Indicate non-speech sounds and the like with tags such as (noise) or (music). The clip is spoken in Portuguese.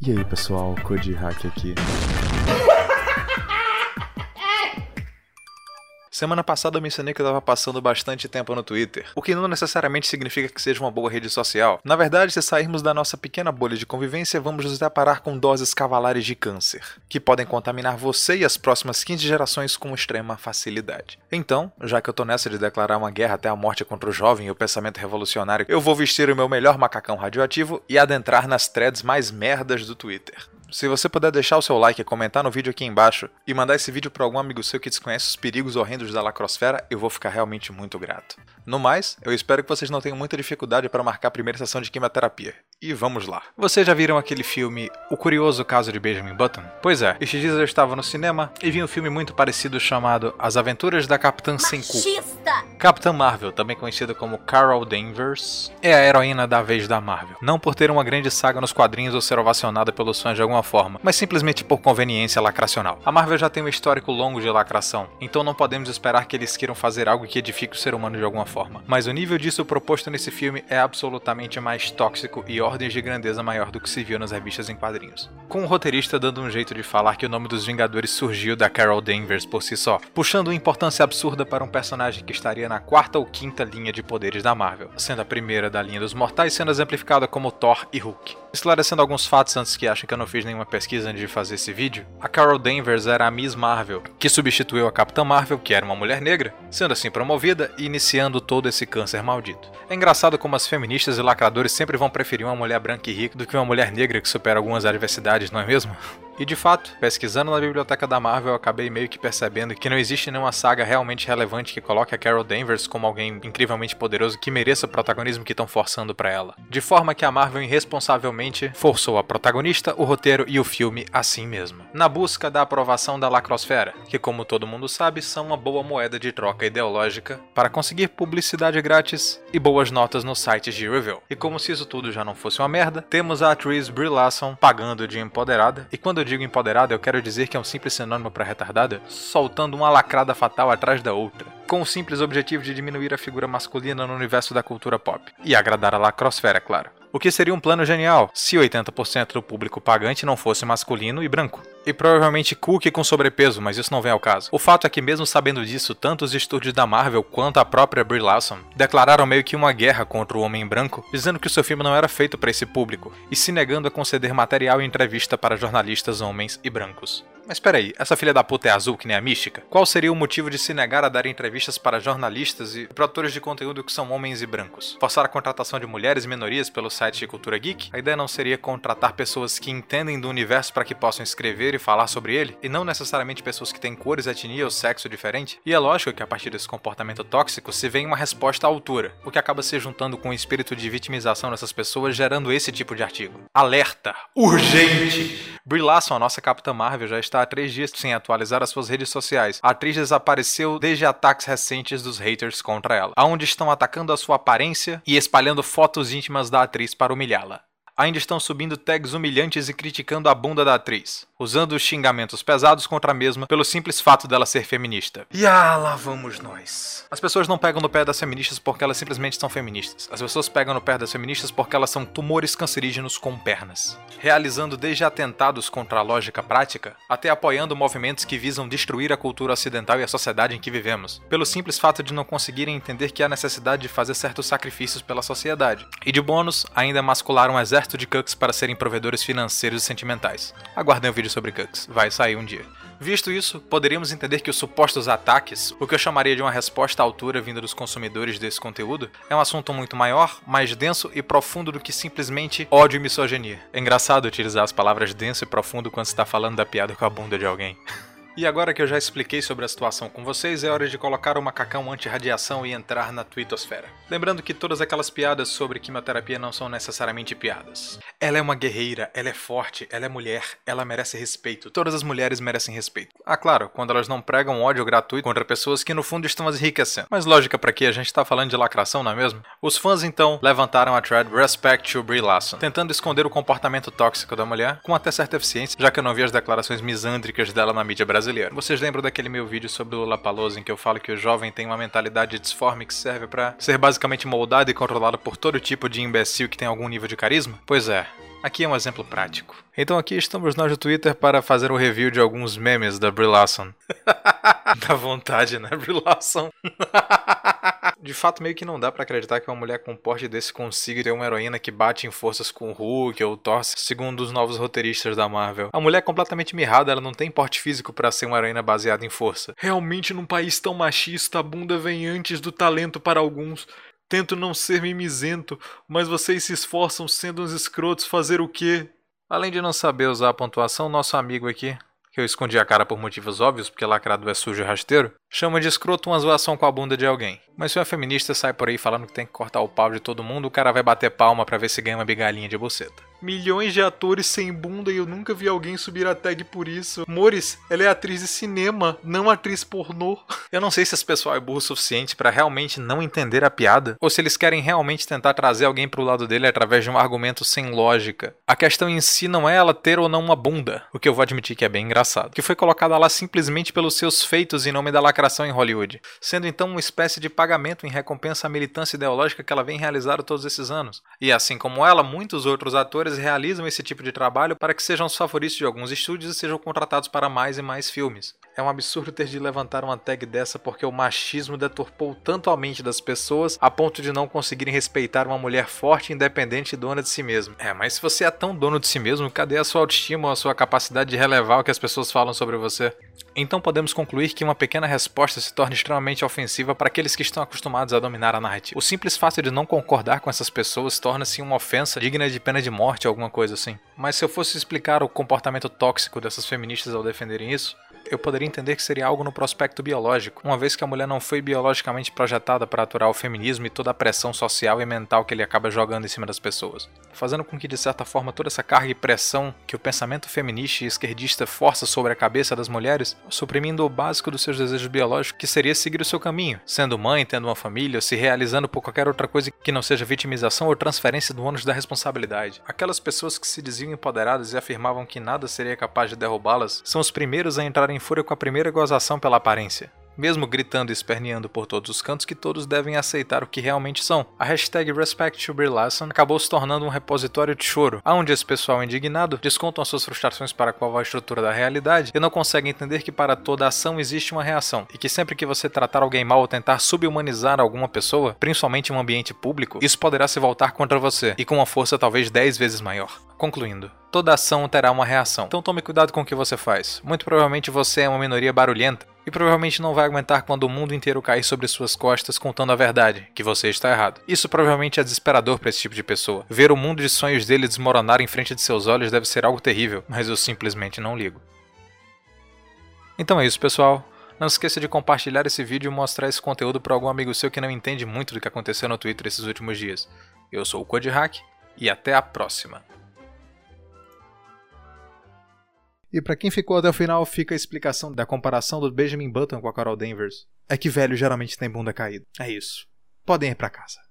E aí pessoal, Code Hack aqui. (laughs) Semana passada eu mencionei que eu estava passando bastante tempo no Twitter, o que não necessariamente significa que seja uma boa rede social. Na verdade, se sairmos da nossa pequena bolha de convivência, vamos nos deparar com doses cavalares de câncer, que podem contaminar você e as próximas 15 gerações com extrema facilidade. Então, já que eu tô nessa de declarar uma guerra até a morte contra o jovem e o pensamento revolucionário, eu vou vestir o meu melhor macacão radioativo e adentrar nas threads mais merdas do Twitter. Se você puder deixar o seu like, comentar no vídeo aqui embaixo e mandar esse vídeo para algum amigo seu que desconhece os perigos horrendos da lacrosfera, eu vou ficar realmente muito grato. No mais, eu espero que vocês não tenham muita dificuldade para marcar a primeira sessão de quimioterapia. E vamos lá. Vocês já viram aquele filme O Curioso Caso de Benjamin Button? Pois é, estes dias eu estava no cinema e vi um filme muito parecido chamado As Aventuras da Capitã Senku. Capitã Marvel, também conhecida como Carol Danvers, é a heroína da vez da Marvel. Não por ter uma grande saga nos quadrinhos ou ser ovacionada pelos fãs de alguma forma, mas simplesmente por conveniência lacracional. A Marvel já tem um histórico longo de lacração, então não podemos esperar que eles queiram fazer algo que edifique o ser humano de alguma forma. Mas o nível disso proposto nesse filme é absolutamente mais tóxico e ordens de grandeza maior do que se viu nas revistas em quadrinhos. Com o roteirista dando um jeito de falar que o nome dos Vingadores surgiu da Carol Danvers por si só, puxando uma importância absurda para um personagem que estaria na quarta ou quinta linha de poderes da Marvel, sendo a primeira da linha dos mortais sendo exemplificada como Thor e Hulk. Esclarecendo alguns fatos antes que achem que eu não fiz nenhuma pesquisa antes de fazer esse vídeo, a Carol Danvers era a Miss Marvel, que substituiu a Capitã Marvel, que era uma mulher negra, sendo assim promovida e iniciando todo esse câncer maldito. É engraçado como as feministas e lacradores sempre vão preferir uma mulher branca e rica do que uma mulher negra que supera algumas adversidades, não é mesmo? E de fato, pesquisando na biblioteca da Marvel, eu acabei meio que percebendo que não existe nenhuma saga realmente relevante que coloque a Carol Danvers como alguém incrivelmente poderoso que mereça o protagonismo que estão forçando para ela. De forma que a Marvel irresponsavelmente forçou a protagonista, o roteiro e o filme assim mesmo. Na busca da aprovação da lacrosfera, que como todo mundo sabe, são uma boa moeda de troca ideológica para conseguir publicidade grátis e boas notas nos sites de review. E como se isso tudo já não fosse uma merda, temos a atriz Brie Larson pagando de empoderada, e quando digo empoderada, eu quero dizer que é um simples sinônimo para retardada, soltando uma lacrada fatal atrás da outra, com o simples objetivo de diminuir a figura masculina no universo da cultura pop. E agradar a lacrosfera, claro. O que seria um plano genial se 80% do público pagante não fosse masculino e branco. E provavelmente Cook com sobrepeso, mas isso não vem ao caso. O fato é que, mesmo sabendo disso, tanto os estúdios da Marvel quanto a própria Brie Larson declararam meio que uma guerra contra o Homem Branco, dizendo que o seu filme não era feito para esse público, e se negando a conceder material e entrevista para jornalistas homens e brancos. Mas peraí, essa filha da puta é azul que nem a mística? Qual seria o motivo de se negar a dar entrevistas para jornalistas e produtores de conteúdo que são homens e brancos? Forçar a contratação de mulheres e minorias pelo site de cultura geek? A ideia não seria contratar pessoas que entendem do universo para que possam escrever e falar sobre ele, e não necessariamente pessoas que têm cores, etnia ou sexo diferente? E é lógico que a partir desse comportamento tóxico se vem uma resposta à altura, o que acaba se juntando com o espírito de vitimização dessas pessoas, gerando esse tipo de artigo. Alerta! Urgente! Brie Larson, a nossa Capitã Marvel, já está há três dias sem atualizar as suas redes sociais. A atriz desapareceu desde ataques recentes dos haters contra ela, aonde estão atacando a sua aparência e espalhando fotos íntimas da atriz para humilhá-la ainda estão subindo tags humilhantes e criticando a bunda da atriz, usando xingamentos pesados contra a mesma pelo simples fato dela ser feminista. E ah, lá vamos nós. As pessoas não pegam no pé das feministas porque elas simplesmente são feministas. As pessoas pegam no pé das feministas porque elas são tumores cancerígenos com pernas, realizando desde atentados contra a lógica prática até apoiando movimentos que visam destruir a cultura ocidental e a sociedade em que vivemos, pelo simples fato de não conseguirem entender que há necessidade de fazer certos sacrifícios pela sociedade. E de bônus, ainda mascularam um exército de cucks para serem provedores financeiros e sentimentais. Aguardem um vídeo sobre cucks, vai sair um dia. Visto isso, poderíamos entender que os supostos ataques, o que eu chamaria de uma resposta à altura vinda dos consumidores desse conteúdo, é um assunto muito maior, mais denso e profundo do que simplesmente ódio e misoginia. É engraçado utilizar as palavras denso e profundo quando se está falando da piada com a bunda de alguém. (laughs) E agora que eu já expliquei sobre a situação com vocês, é hora de colocar o macacão anti-radiação e entrar na twittosfera. Lembrando que todas aquelas piadas sobre quimioterapia não são necessariamente piadas. Ela é uma guerreira, ela é forte, ela é mulher, ela merece respeito. Todas as mulheres merecem respeito. Ah, claro, quando elas não pregam ódio gratuito contra pessoas que no fundo estão as enriquecendo. Mas lógica para que a gente tá falando de lacração, não é mesmo? Os fãs então levantaram a thread Respect to Brie Larson, tentando esconder o comportamento tóxico da mulher com até certa eficiência, já que eu não vi as declarações misândricas dela na mídia brasileira brasileiro. Vocês lembram daquele meu vídeo sobre o Lollapalooza em que eu falo que o jovem tem uma mentalidade disforme que serve para ser basicamente moldado e controlado por todo tipo de imbecil que tem algum nível de carisma? Pois é, Aqui é um exemplo prático. Então aqui estamos nós no Twitter para fazer o um review de alguns memes da Brie Larson. (laughs) Dá vontade, né, Brie Larson? (laughs) de fato, meio que não dá para acreditar que uma mulher com porte desse consiga ter uma heroína que bate em forças com o Hulk ou Thor, segundo os novos roteiristas da Marvel. A mulher é completamente mirrada, ela não tem porte físico para ser uma heroína baseada em força. Realmente, num país tão machista, a bunda vem antes do talento para alguns. Tento não ser mimizento, mas vocês se esforçam sendo uns escrotos fazer o quê? Além de não saber usar a pontuação, nosso amigo aqui, que eu escondi a cara por motivos óbvios, porque lacrado é sujo e rasteiro, chama de escroto uma zoação com a bunda de alguém. Mas se uma feminista sai por aí falando que tem que cortar o pau de todo mundo, o cara vai bater palma para ver se ganha uma bigalinha de buceta. Milhões de atores sem bunda e eu nunca vi alguém subir a tag por isso. Mores, ela é atriz de cinema, não atriz pornô. (laughs) Eu não sei se esse pessoal é burro o suficiente para realmente não entender a piada, ou se eles querem realmente tentar trazer alguém pro lado dele através de um argumento sem lógica. A questão em si não é ela ter ou não uma bunda, o que eu vou admitir que é bem engraçado, que foi colocada lá simplesmente pelos seus feitos em nome da lacração em Hollywood, sendo então uma espécie de pagamento em recompensa à militância ideológica que ela vem realizando todos esses anos. E assim como ela, muitos outros atores realizam esse tipo de trabalho para que sejam os favoritos de alguns estúdios e sejam contratados para mais e mais filmes. É um absurdo ter de levantar uma tag dessa porque o machismo deturpou tanto a mente das pessoas a ponto de não conseguirem respeitar uma mulher forte, independente e dona de si mesma. É, mas se você é tão dono de si mesmo, cadê a sua autoestima a sua capacidade de relevar o que as pessoas falam sobre você? Então podemos concluir que uma pequena resposta se torna extremamente ofensiva para aqueles que estão acostumados a dominar a narrativa. O simples fato de não concordar com essas pessoas torna-se uma ofensa digna de pena de morte alguma coisa assim. Mas se eu fosse explicar o comportamento tóxico dessas feministas ao defenderem isso, eu poderia entender que seria algo no prospecto biológico, uma vez que a mulher não foi biologicamente projetada para aturar o feminismo e toda a pressão social e mental que ele acaba jogando em cima das pessoas, fazendo com que de certa forma toda essa carga e pressão que o pensamento feminista e esquerdista força sobre a cabeça das mulheres, suprimindo o básico dos seus desejos biológicos, que seria seguir o seu caminho, sendo mãe, tendo uma família, se realizando por qualquer outra coisa que não seja vitimização ou transferência do ônus da responsabilidade. Aquelas pessoas que se diziam empoderadas e afirmavam que nada seria capaz de derrubá-las são os primeiros a entrar em fúria com a primeira gozação pela aparência mesmo gritando e esperneando por todos os cantos que todos devem aceitar o que realmente são. A hashtag RespectToBrieLasson acabou se tornando um repositório de choro, onde esse pessoal indignado descontam suas frustrações para qual a estrutura da realidade e não consegue entender que para toda ação existe uma reação, e que sempre que você tratar alguém mal ou tentar subhumanizar alguma pessoa, principalmente em um ambiente público, isso poderá se voltar contra você, e com uma força talvez 10 vezes maior. Concluindo, toda ação terá uma reação, então tome cuidado com o que você faz. Muito provavelmente você é uma minoria barulhenta, e provavelmente não vai aguentar quando o mundo inteiro cair sobre suas costas contando a verdade, que você está errado. Isso provavelmente é desesperador para esse tipo de pessoa. Ver o mundo de sonhos dele desmoronar em frente de seus olhos deve ser algo terrível, mas eu simplesmente não ligo. Então é isso, pessoal. Não esqueça de compartilhar esse vídeo e mostrar esse conteúdo para algum amigo seu que não entende muito do que aconteceu no Twitter esses últimos dias. Eu sou o Code Hack e até a próxima. E para quem ficou até o final, fica a explicação da comparação do Benjamin Button com a Carol Danvers. É que velho geralmente tem bunda caída. É isso. Podem ir para casa.